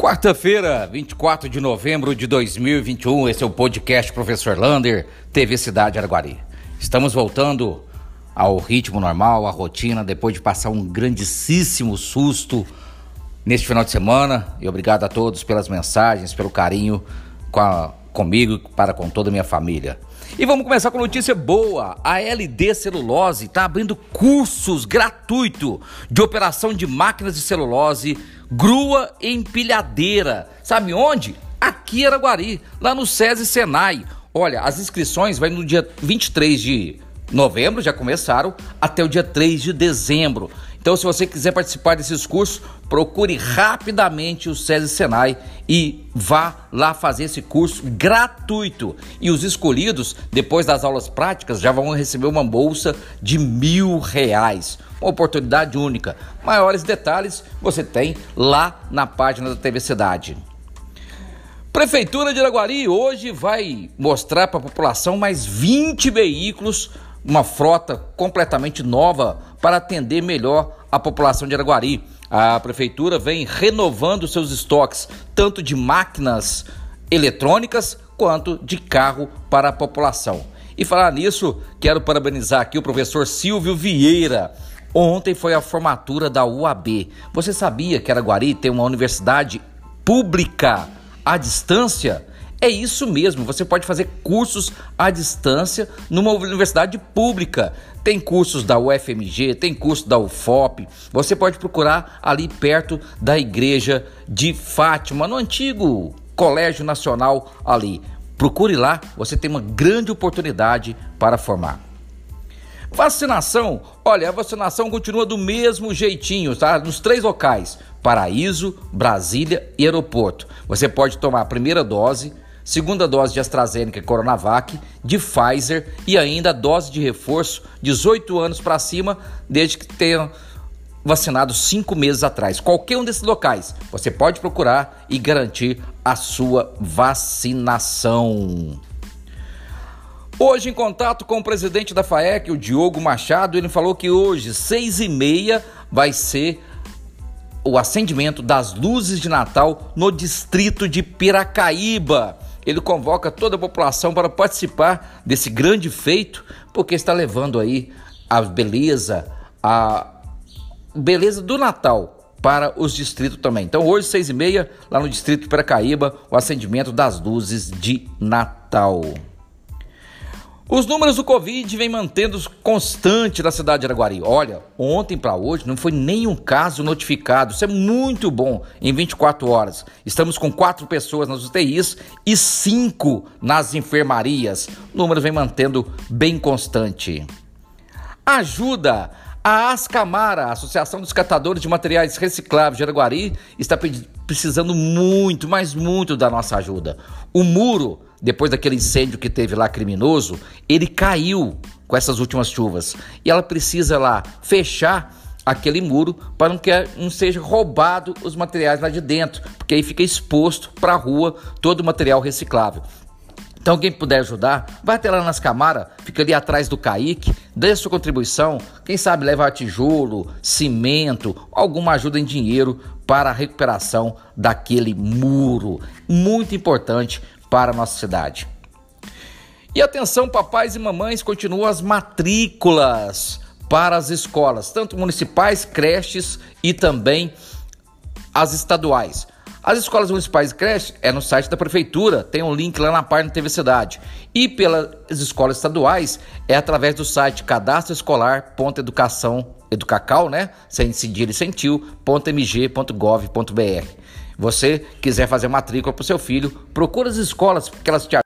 Quarta-feira, 24 de novembro de 2021, esse é o podcast Professor Lander, TV Cidade Araguari. Estamos voltando ao ritmo normal, à rotina, depois de passar um grandíssimo susto neste final de semana. E obrigado a todos pelas mensagens, pelo carinho com a, comigo e para com toda a minha família. E vamos começar com notícia boa. A LD Celulose está abrindo cursos gratuitos de operação de máquinas de celulose grua empilhadeira. Sabe onde? Aqui em Araguari, lá no SESI Senai. Olha, as inscrições vai no dia 23 de novembro, já começaram, até o dia 3 de dezembro. Então, se você quiser participar desses cursos, procure rapidamente o SESI Senai e vá lá fazer esse curso gratuito. E os escolhidos, depois das aulas práticas, já vão receber uma bolsa de mil reais. Uma oportunidade única. Maiores detalhes você tem lá na página da TV Cidade. Prefeitura de Araguari hoje vai mostrar para a população mais 20 veículos, uma frota completamente nova para atender melhor a população de Araguari. A prefeitura vem renovando seus estoques, tanto de máquinas eletrônicas quanto de carro para a população. E falar nisso, quero parabenizar aqui o professor Silvio Vieira. Ontem foi a formatura da UAB. Você sabia que Araguari tem uma universidade pública à distância? É isso mesmo, você pode fazer cursos à distância numa universidade pública. Tem cursos da UFMG, tem curso da UFOP. Você pode procurar ali perto da igreja de Fátima, no antigo Colégio Nacional ali. Procure lá, você tem uma grande oportunidade para formar. Vacinação, olha, a vacinação continua do mesmo jeitinho, tá? Nos três locais: Paraíso, Brasília e Aeroporto. Você pode tomar a primeira dose, segunda dose de AstraZeneca e Coronavac, de Pfizer e ainda dose de reforço 18 anos para cima, desde que tenha vacinado cinco meses atrás. Qualquer um desses locais, você pode procurar e garantir a sua vacinação. Hoje, em contato com o presidente da FAEC, o Diogo Machado, ele falou que hoje, seis e meia, vai ser o acendimento das luzes de Natal no distrito de Piracaíba. Ele convoca toda a população para participar desse grande feito, porque está levando aí a beleza, a beleza do Natal para os distritos também. Então, hoje, seis e meia, lá no distrito de Piracaíba, o acendimento das luzes de Natal. Os números do Covid vêm mantendo constante na cidade de Araguari. Olha, ontem para hoje não foi nenhum caso notificado. Isso é muito bom em 24 horas. Estamos com quatro pessoas nas UTIs e cinco nas enfermarias. O número vem mantendo bem constante. Ajuda! A Ascamara, Associação dos Catadores de Materiais Recicláveis de Araguari, está precisando muito, mas muito da nossa ajuda. O muro depois daquele incêndio que teve lá criminoso, ele caiu com essas últimas chuvas. E ela precisa lá fechar aquele muro para que não seja roubado os materiais lá de dentro, porque aí fica exposto para a rua todo o material reciclável. Então, quem puder ajudar, vai até lá nas Camara, fica ali atrás do Caique, dê sua contribuição. Quem sabe levar tijolo, cimento, alguma ajuda em dinheiro para a recuperação daquele muro. Muito importante para a nossa cidade. E atenção, papais e mamães, continuam as matrículas para as escolas, tanto municipais, creches e também as estaduais. As escolas municipais e creches é no site da prefeitura, tem um link lá na página TV Cidade. E pelas escolas estaduais é através do site cadastroescolar.educação, educacal, né? Sem cedilha e sem. Você quiser fazer matrícula para o seu filho, procura as escolas que elas te